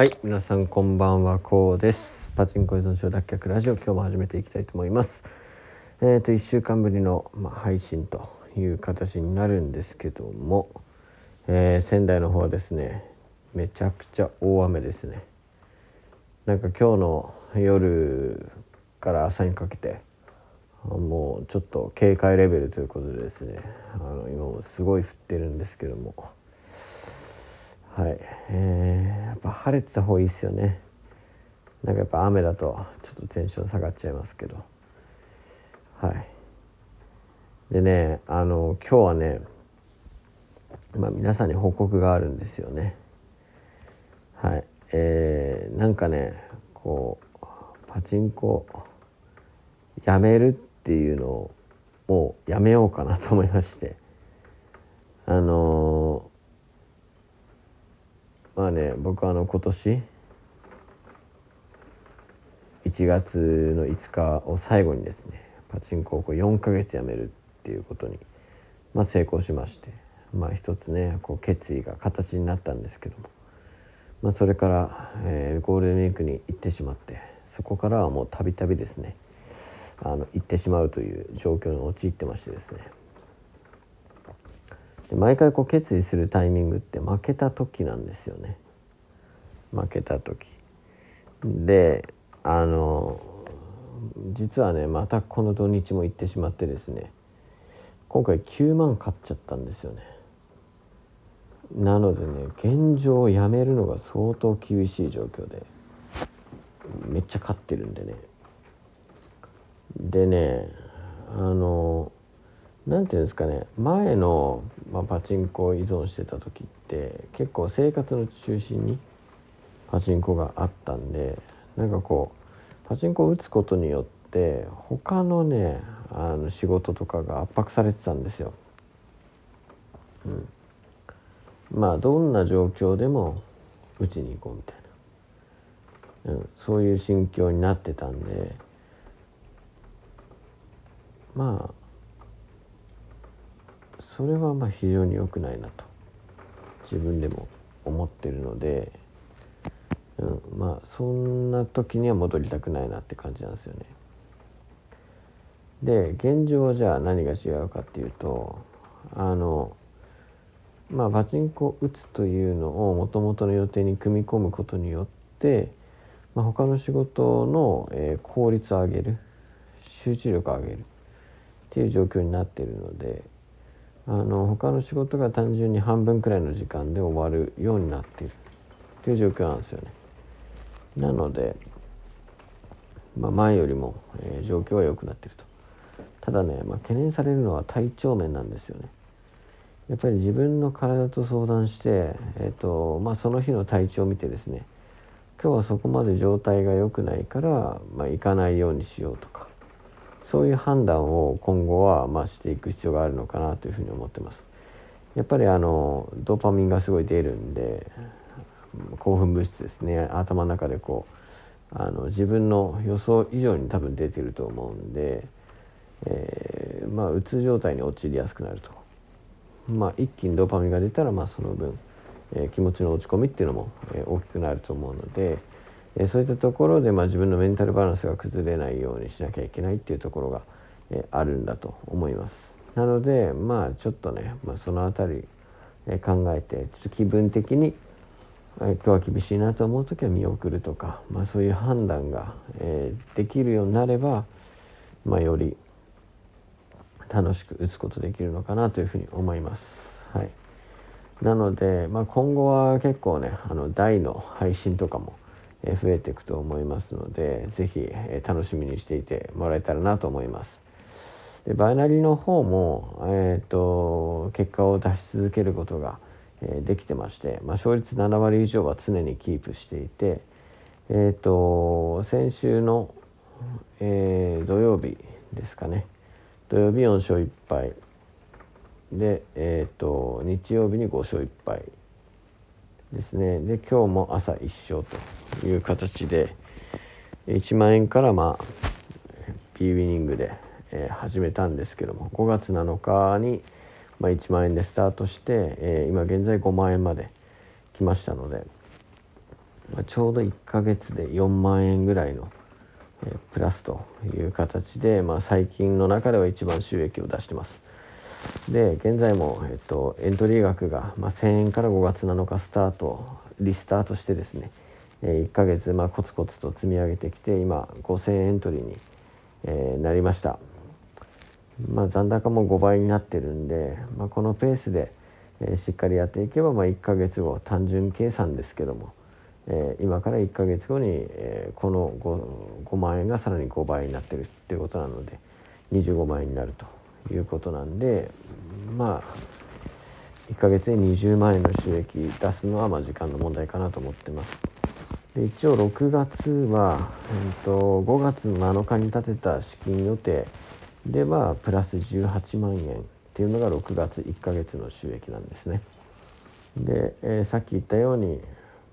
はい皆さんこんばんはこうです。パチンコ依存症脱却ラジオ今日も始めていきたいと思います。えっ、ー、と1週間ぶりの、まあ、配信という形になるんですけども、えー、仙台の方はですねめちゃくちゃ大雨ですね。なんか今日の夜から朝にかけてもうちょっと警戒レベルということでですねあの今もすごい降ってるんですけどもはい、えー、やっぱ晴れてた方がいいですよね。なんかやっぱ雨だとちょっとテンション下がっちゃいますけど。はい。でねあの今日はねまあ皆さんに報告があるんですよね。はい。えー、なんかねこうパチンコやめるっていうのをもうやめようかなと思いまして。あのまあね僕あの今年1月の5日を最後にですねパチンコをこう4ヶ月やめるっていうことに、まあ、成功しましてまあ一つねこう決意が形になったんですけども、まあ、それから、えー、ゴールデンウィークに行ってしまってそこからはもうたびたびですねあの行ってしまうという状況に陥ってましてですねで毎回こう決意するタイミングって負けた時なんですよね。負けた時。であの実はねまたこの土日も行ってしまってですね今回9万買っちゃったんですよね。なのでね現状をやめるのが相当厳しい状況でめっちゃ買ってるんでね。でねあの何て言うんですかね前の、まあ、パチンコ依存してた時って結構生活の中心にパチンコがあったんでなんかこうパチンコを打つことによって他のねあの仕事とかが圧迫されてたんですよ。うん、まあどんな状況でも打ちに行こうみたいな、うん、そういう心境になってたんで。まあそれはまあ非常に良くないなと自分でも思ってるので、うん、まあそんな時には戻りたくないなって感じなんですよね。で現状はじゃあ何が違うかっていうとあのまあパチンコ打つというのをもともとの予定に組み込むことによって、まあ、他の仕事の、え、効率を上げる集中力を上げるっていう状況になっているのであの他の仕事が単純に半分くらいの時間で終わるようになっているという状況なんですよね。なので、まあ、前よりも、えー、状況は良くなっていると。ただね、まあ、懸念されるのは体調面なんですよね。やっぱり自分の体と相談して、えーとまあ、その日の体調を見てですね今日はそこまで状態が良くないから、まあ、行かないようにしようとかそういう判断を今後はまあしていく必要があるのかなというふうに思ってます。やっぱりあのドーパミンがすごい出るんで興奮物質ですね頭の中でこうあの自分の予想以上に多分出てると思うんで、えー、まあうつ状態に陥りやすくなると。まあ、一気にドーパミンが出たらまあその分、えー、気持ちの落ち込みっていうのも、えー、大きくなると思うので、えそういったところで、まあ、自分のメンタルバランスが崩れないようにしなきゃいけないっていうところが、えあるんだと思います。なのでまあちょっとね、まあ、その辺り、え考えてちょっと気分的に、え今日は厳しいなと思う時は見送るとか、まあ、そういう判断が、えできるようになれば、まあ、より楽しく打つことできるのかなというふうに思います。はい、なので、まあ、今後は結構ねあの大の配信とかも増えていくと思いますので是非楽しみにしていてもらえたらなと思います。でバイナリーの方も、えーと、結果を出し続けることが、え、できてまして、まあ、勝率7割以上は常にキープしていて、えーと、先週の、えー、土曜日ですかね。土曜日4勝1敗。で、えーと日曜日に5勝1敗。ですね。で今日も朝1勝という形で1万円からまあ P ウィニングで、え、始めたんですけども5月7日に、ま、1万円でスタートして、え、今現在5万円まで来ましたので、ま、ちょうど1ヶ月で4万円ぐらいの、え、プラスという形で、まあ、最近の中では一番収益を出してます。で現在も、えっと、エントリー額が、まあ、1000円から5月7日スタートリスタートしてですね、えー、1ヶ月、まあ、コツコツと積み上げてきて今5000円エントリーに、えー、なりました。まあ、残高も5倍になってるんで、まあ、このペースで、えー、しっかりやっていけば、まあ、1ヶ月後単純計算ですけども、えー、今から1ヶ月後に、え、この 5, 5万円がさらに5倍になってるっていうことなので25万円になると。いうことなんでまあ1ヶ月に20万円の収益出すのはまあ時間の問題かなと思ってます。で一応6月は、えーと、5月7日に立てた資金予定でまあプラス18万円っていうのが6月1ヶ月の収益なんですね。で、えー、さっき言ったように、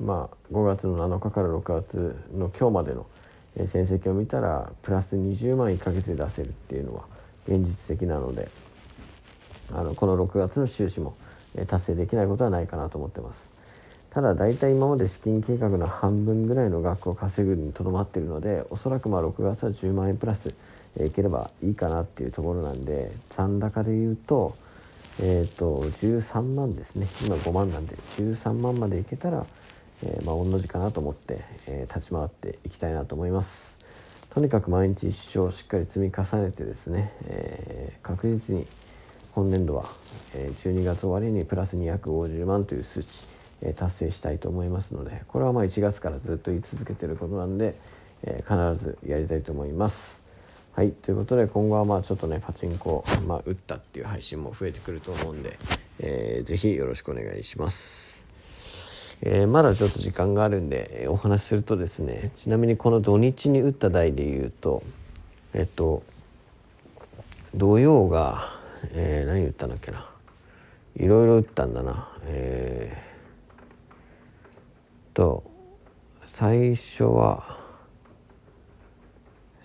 まあ、5月の7日から6月の今日までの戦績を見たらプラス20万1ヶ月で出せるっていうのは現実的なのであのこの6月の収支も達成できないことはないかなと思ってます。ただ大体今まで資金計画の半分ぐらいの額を稼ぐにとどまっているのでおそらくまあ6月は10万円プラスいければいいかなっていうところなんで残高で言うと,、えーと、13万ですね今5万なんで13万までいけたら、えー、まあ御の字かなと思って、えー、立ち回っていきたいなと思いますとにかく毎日一生しっかり積み重ねてですね、えー、確実に今年度は、え12月終わりにプラス250万という数値、え達成したいと思いますのでこれはまあ1月からずっと言い続けてることなんで、え必ずやりたいと思います。はいということで今後はまあちょっとねパチンコ、まあ、打ったっていう配信も増えてくると思うんで、えー、ぜひよろしくお願いします、えー、まだちょっと時間があるんで、お話しするとですねちなみにこの土日に打った台で言うとえっと土曜が、えー、何打ったんだっけな？いろいろ打ったんだな。えー、と最初は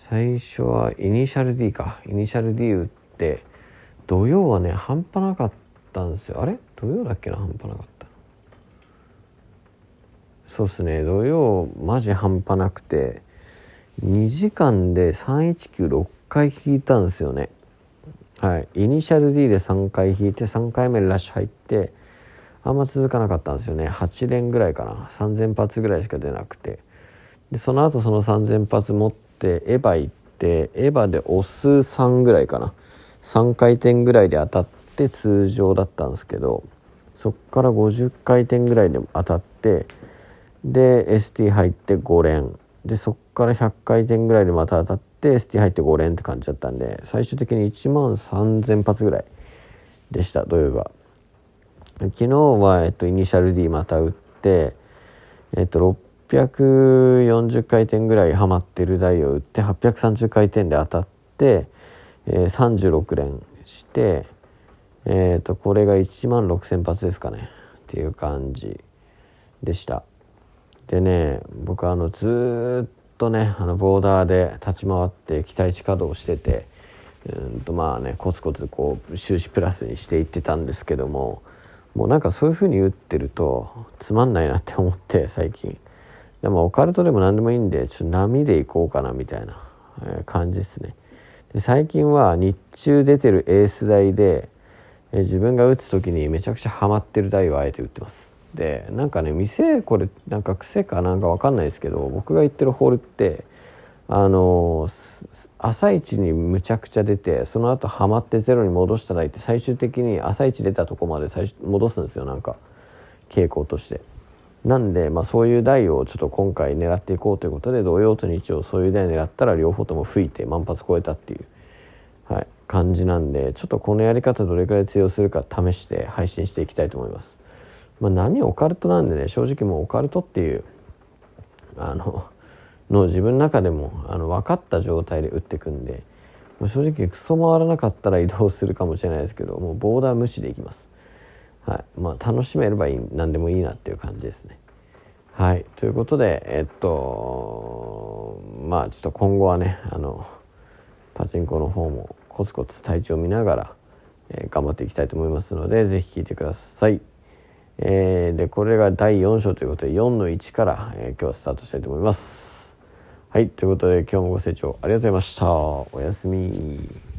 最初はイニシャル D か。イニシャル D 打って土曜はね半端なかったんですよ。あれ？土曜だっけな？半端なかった。そうっすね。土曜マジ半端なくて2時間で3196回引いたんですよね。はい。イニシャル D で3回引いて3回目ラッシュ入ってあんま続かなかったんですよね。8連ぐらいかな。3000発ぐらいしか出なくて。でその後その3000発持ってエヴァ行ってエヴァで押す3ぐらいかな。3回転ぐらいで当たって通常だったんですけどそっから50回転ぐらいで当たってで ST 入って5連。でそっから100回転ぐらいでまた当たって ST 入って5連って感じだったんで最終的に1万3000発ぐらいでした土曜日は。昨日は、えっと、イニシャル D また打ってえっと840回転ぐらいはまってる台を打って830回転で当たって、えー、36連して、えー、とこれが1万6,000発ですかねっていう感じでした。でね僕あのずっとねあのボーダーで立ち回って期待値稼働しててうんとまあねコツコツこう収支プラスにしていってたんですけどももうなんかそういう風に打ってるとつまんないなって思って最近。でもオカルトでも何でもいいんでちょっと波でいこうかなみたいな感じですね。で最近は日中出てるエース台で自分が打つ時にめちゃくちゃハマってる台をあえて打ってます。でなんかね店これなんか癖かなんか分かんないですけど僕が行ってるホールってあの朝一にむちゃくちゃ出てその後ハマってゼロに戻した台って最終的に朝一出たとこまで最戻すんですよなんか傾向として。なんで、まあ、そういう台をちょっと今回狙っていこうということで土曜と日曜そういう台狙ったら両方とも吹いて万発超えたっていう、はい、感じなんでちょっとこのやり方どれくらい通用するか試して配信していきたいと思います。まあ、波オカルトなんでね正直もうオカルトっていうあのの自分の中でもあの分かった状態で打ってくんで、まあ、正直クソ回らなかったら移動するかもしれないですけどもうボーダー無視でいきます。はいまあ、楽しめればいい何でもいいなっていう感じですね。はいということでえっとまあちょっと今後はねあのパチンコの方もコツコツ体調を見ながら、えー、頑張っていきたいと思いますので是非聴いてください。えー、でこれが第4章ということで4の1から、えー、今日はスタートしたいと思います。はいということで今日もご清聴ありがとうございました。おやすみ。